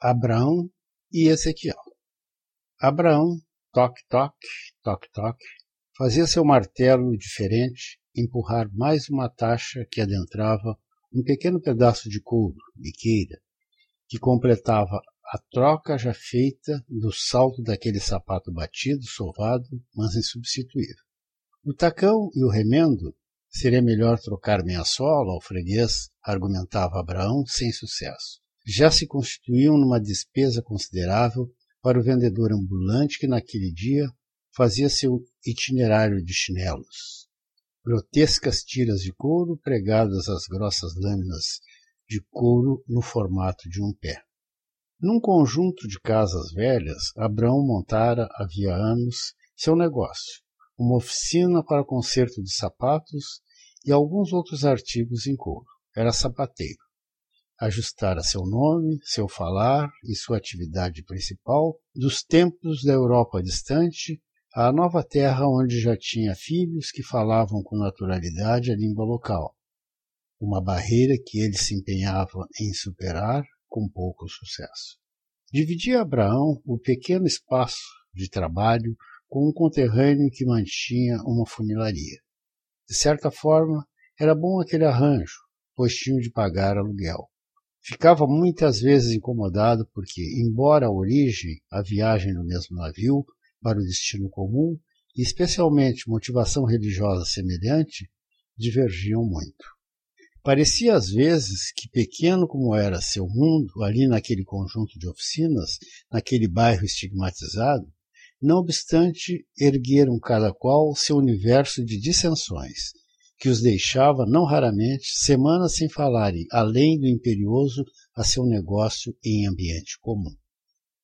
Abraão e Ezequiel. Abraão, toque, toque, toque, toque, fazia seu martelo diferente empurrar mais uma taxa que adentrava um pequeno pedaço de couro, biqueira, que completava a troca já feita do salto daquele sapato batido, sovado, mas insubstituível. O tacão e o remendo seria melhor trocar meia sola ao freguês, argumentava Abraão, sem sucesso. Já se constituíam numa despesa considerável para o vendedor ambulante que naquele dia fazia seu itinerário de chinelos. Grotescas tiras de couro pregadas às grossas lâminas de couro no formato de um pé. Num conjunto de casas velhas, Abraão montara havia anos seu negócio, uma oficina para conserto de sapatos e alguns outros artigos em couro. Era sapateiro. Ajustara seu nome, seu falar e sua atividade principal dos tempos da Europa distante à nova terra onde já tinha filhos que falavam com naturalidade a língua local. Uma barreira que ele se empenhava em superar com pouco sucesso. Dividia Abraão o pequeno espaço de trabalho com um conterrâneo que mantinha uma funilaria. De certa forma, era bom aquele arranjo, pois tinham de pagar aluguel. Ficava muitas vezes incomodado porque, embora a origem, a viagem no mesmo navio para o destino comum, e especialmente motivação religiosa semelhante, divergiam muito. Parecia às vezes que, pequeno como era seu mundo, ali naquele conjunto de oficinas, naquele bairro estigmatizado, não obstante, ergueram cada qual seu universo de dissensões, que os deixava, não raramente, semanas sem falarem, além do imperioso, a seu negócio em ambiente comum.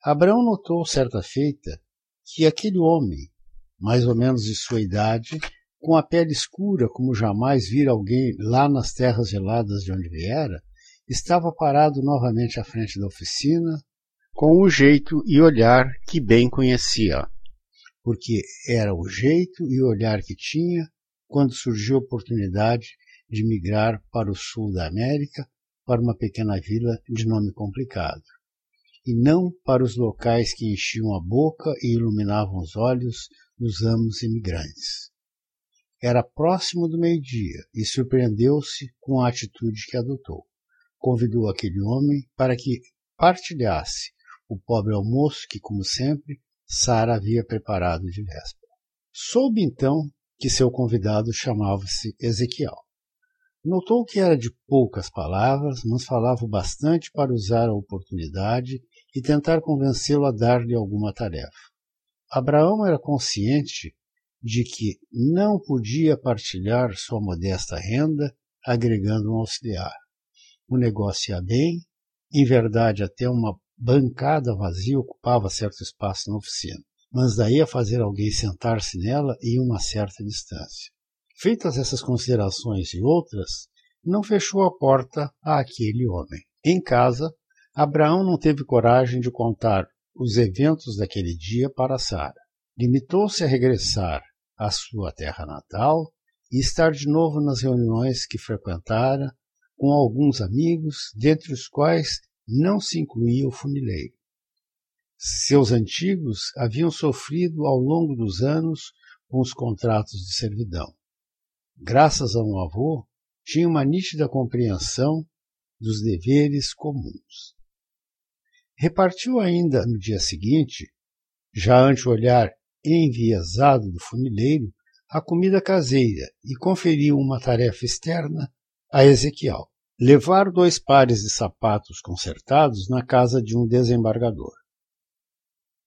Abraão notou certa feita que aquele homem, mais ou menos de sua idade, com a pele escura como jamais vira alguém lá nas terras geladas de onde viera, estava parado novamente à frente da oficina, com o jeito e olhar que bem conhecia, porque era o jeito e olhar que tinha quando surgiu a oportunidade de migrar para o sul da América, para uma pequena vila de nome complicado, e não para os locais que enchiam a boca e iluminavam os olhos dos amos imigrantes. Era próximo do meio-dia e surpreendeu-se com a atitude que adotou. Convidou aquele homem para que partilhasse o pobre almoço que, como sempre, Sara havia preparado de véspera. Soube então que seu convidado chamava-se Ezequiel. Notou que era de poucas palavras, mas falava bastante para usar a oportunidade e tentar convencê-lo a dar-lhe alguma tarefa. Abraão era consciente de que não podia partilhar sua modesta renda agregando um auxiliar. O negócio ia bem, em verdade até uma bancada vazia ocupava certo espaço na oficina, mas daí a fazer alguém sentar-se nela em uma certa distância. Feitas essas considerações e outras, não fechou a porta a aquele homem. Em casa, Abraão não teve coragem de contar os eventos daquele dia para Sara. Limitou-se a regressar à sua terra natal e estar de novo nas reuniões que frequentara com alguns amigos, dentre os quais não se incluía o funileiro. Seus antigos haviam sofrido ao longo dos anos com os contratos de servidão. Graças a um avô, tinha uma nítida compreensão dos deveres comuns. Repartiu ainda no dia seguinte, já ante o olhar enviesado do funileiro a comida caseira e conferiu uma tarefa externa a Ezequiel: levar dois pares de sapatos consertados na casa de um desembargador.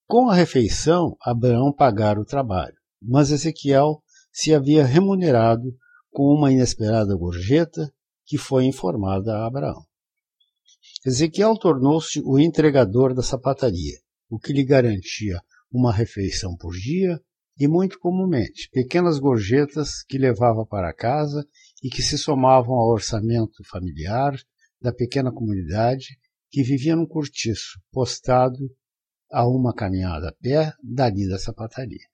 Com a refeição, Abraão pagara o trabalho, mas Ezequiel se havia remunerado com uma inesperada gorjeta que foi informada a Abraão. Ezequiel tornou-se o entregador da sapataria, o que lhe garantia uma refeição por dia e, muito comumente, pequenas gorjetas que levava para casa e que se somavam ao orçamento familiar da pequena comunidade que vivia num cortiço postado a uma caminhada a pé dali da sapataria.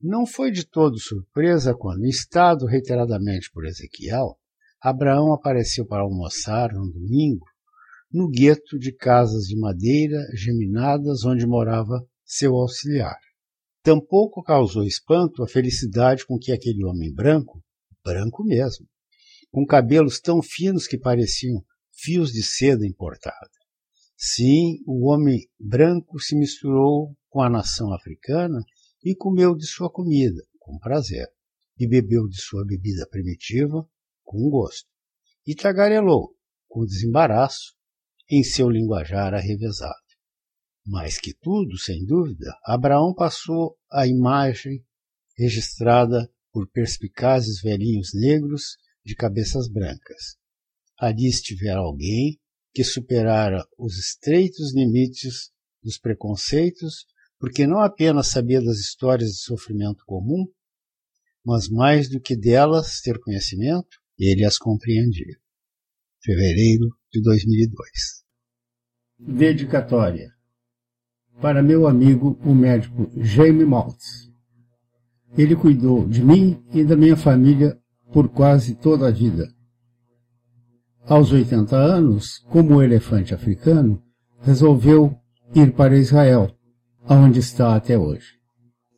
Não foi de todo surpresa quando, instado reiteradamente por Ezequiel, Abraão apareceu para almoçar no domingo no gueto de casas de madeira geminadas onde morava seu auxiliar. Tampouco causou espanto a felicidade com que aquele homem branco, branco mesmo, com cabelos tão finos que pareciam fios de seda importada. Sim, o homem branco se misturou com a nação africana e comeu de sua comida, com prazer, e bebeu de sua bebida primitiva, com gosto, e tagarelou, com desembaraço, em seu linguajar arrevezado. Mais que tudo, sem dúvida, Abraão passou a imagem registrada por perspicazes velhinhos negros de cabeças brancas. Ali estivera alguém que superara os estreitos limites dos preconceitos, porque não apenas sabia das histórias de sofrimento comum, mas mais do que delas ter conhecimento, ele as compreendia. Fevereiro de 2002. Dedicatória para meu amigo, o médico Jaime Maltz. Ele cuidou de mim e da minha família por quase toda a vida. Aos 80 anos, como elefante africano, resolveu ir para Israel, onde está até hoje.